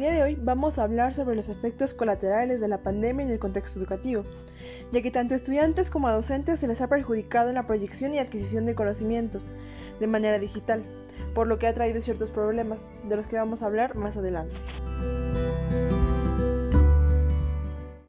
El día de hoy vamos a hablar sobre los efectos colaterales de la pandemia en el contexto educativo, ya que tanto a estudiantes como a docentes se les ha perjudicado en la proyección y adquisición de conocimientos de manera digital, por lo que ha traído ciertos problemas, de los que vamos a hablar más adelante.